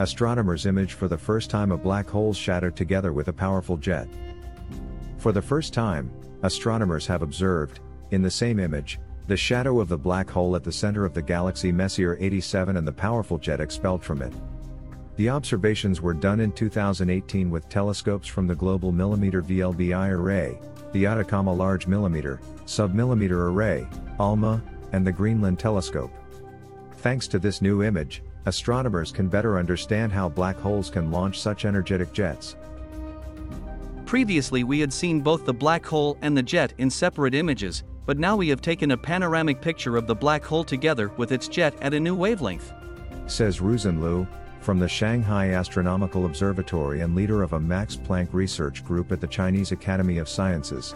astronomers image for the first time a black hole's shadow together with a powerful jet. For the first time, astronomers have observed, in the same image, the shadow of the black hole at the center of the galaxy Messier 87 and the powerful jet expelled from it. The observations were done in 2018 with telescopes from the Global Millimeter VLBI Array, the Atacama Large Millimeter, Submillimeter Array, ALMA, and the Greenland Telescope. Thanks to this new image, astronomers can better understand how black holes can launch such energetic jets. Previously, we had seen both the black hole and the jet in separate images, but now we have taken a panoramic picture of the black hole together with its jet at a new wavelength. Says Ru-Sen Lu, from the Shanghai Astronomical Observatory and leader of a Max Planck research group at the Chinese Academy of Sciences.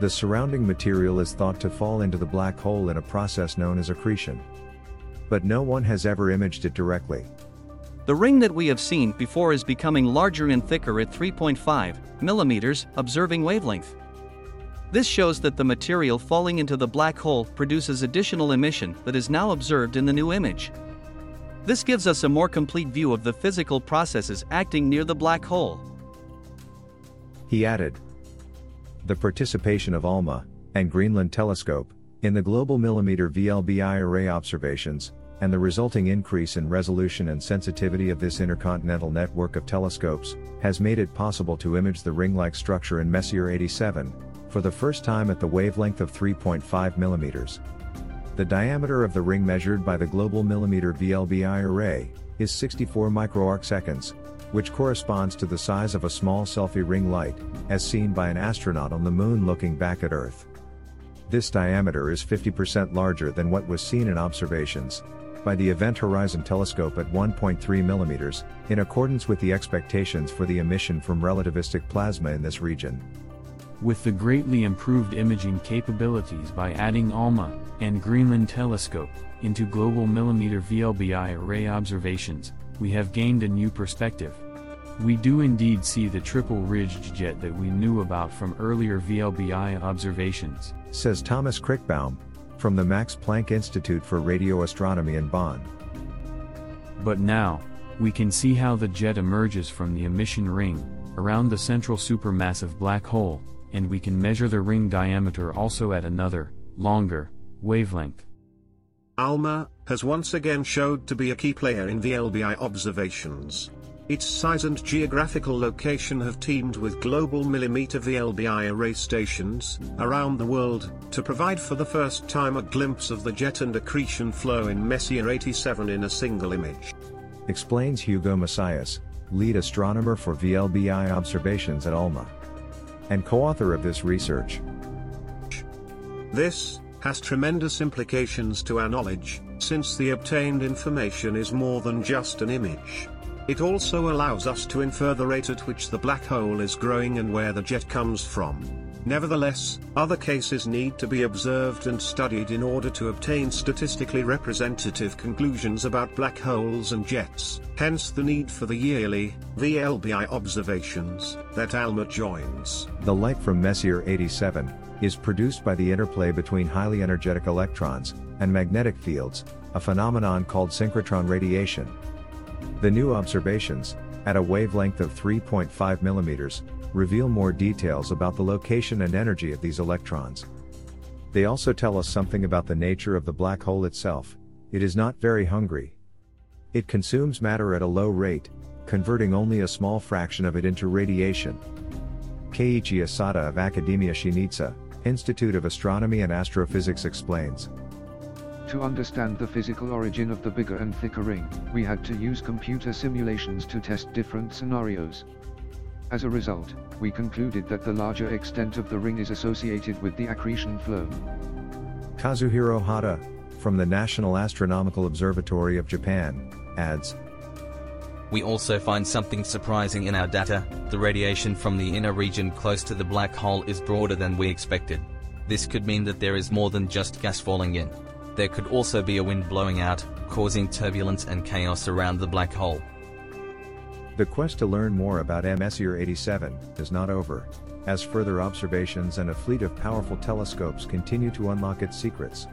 The surrounding material is thought to fall into the black hole in a process known as accretion. But no one has ever imaged it directly. The ring that we have seen before is becoming larger and thicker at 3.5 millimeters observing wavelength. This shows that the material falling into the black hole produces additional emission that is now observed in the new image. This gives us a more complete view of the physical processes acting near the black hole. He added, The participation of ALMA and Greenland Telescope in the Global Millimeter VLBI array observations and the resulting increase in resolution and sensitivity of this intercontinental network of telescopes has made it possible to image the ring-like structure in Messier 87 for the first time at the wavelength of 3.5 mm. The diameter of the ring measured by the Global Millimeter VLBI array is 64 microarcseconds, which corresponds to the size of a small selfie ring light, as seen by an astronaut on the moon looking back at Earth. This diameter is 50% larger than what was seen in observations by the Event Horizon Telescope at 1.3 mm, in accordance with the expectations for the emission from relativistic plasma in this region. With the greatly improved imaging capabilities by adding ALMA and Greenland Telescope into global millimeter VLBI array observations, we have gained a new perspective. We do indeed see the triple-ridged jet that we knew about from earlier VLBI observations, says Thomas Krichbaum, from the Max Planck Institute for Radio Astronomy in Bonn. But now, we can see how the jet emerges from the emission ring, around the central supermassive black hole, and we can measure the ring diameter also at another, longer, wavelength. ALMA has once again showed to be a key player in the VLBI observations. Its size and geographical location have teamed with global millimeter VLBI array stations around the world to provide for the first time a glimpse of the jet and accretion flow in Messier 87 in a single image. Explains Hugo Messias, lead astronomer for VLBI observations at ALMA and co-author of this research. This has tremendous implications to our knowledge, since the obtained information is more than just an image. It also allows us to infer the rate at which the black hole is growing and where the jet comes from. Nevertheless, other cases need to be observed and studied in order to obtain statistically representative conclusions about black holes and jets, hence the need for the yearly, VLBI observations, that ALMA joins. The light from Messier 87 is produced by the interplay between highly energetic electrons and magnetic fields, a phenomenon called synchrotron radiation. The new observations, at a wavelength of 3.5 mm, reveal more details about the location and energy of these electrons. They also tell us something about the nature of the black hole itself, it is not very hungry. It consumes matter at a low rate, converting only a small fraction of it into radiation. Keiichi Asada of Academia Sinica, Institute of Astronomy and Astrophysics explains. To understand the physical origin of the bigger and thicker ring, we had to use computer simulations to test different scenarios. As a result, we concluded that the larger extent of the ring is associated with the accretion flow. Kazuhiro Hada, from the National Astronomical Observatory of Japan, adds, we also find something surprising in our data, the radiation from the inner region close to the black hole is broader than we expected. This could mean that there is more than just gas falling in. There could also be a wind blowing out, causing turbulence and chaos around the black hole. The quest to learn more about Messier 87 is not over, as further observations and a fleet of powerful telescopes continue to unlock its secrets.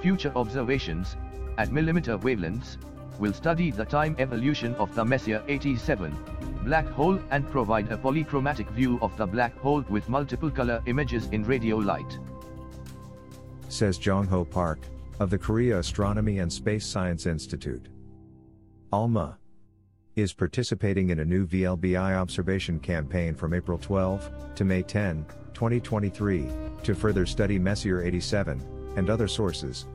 Future observations, at millimeter wavelengths, will study the time evolution of the Messier 87 black hole and provide a polychromatic view of the black hole with multiple color images in radio light. Says Jong Ho Park, of the Korea Astronomy and Space Science Institute. ALMA is participating in a new VLBI observation campaign from April 12 to May 10, 2023, to further study Messier 87 and other sources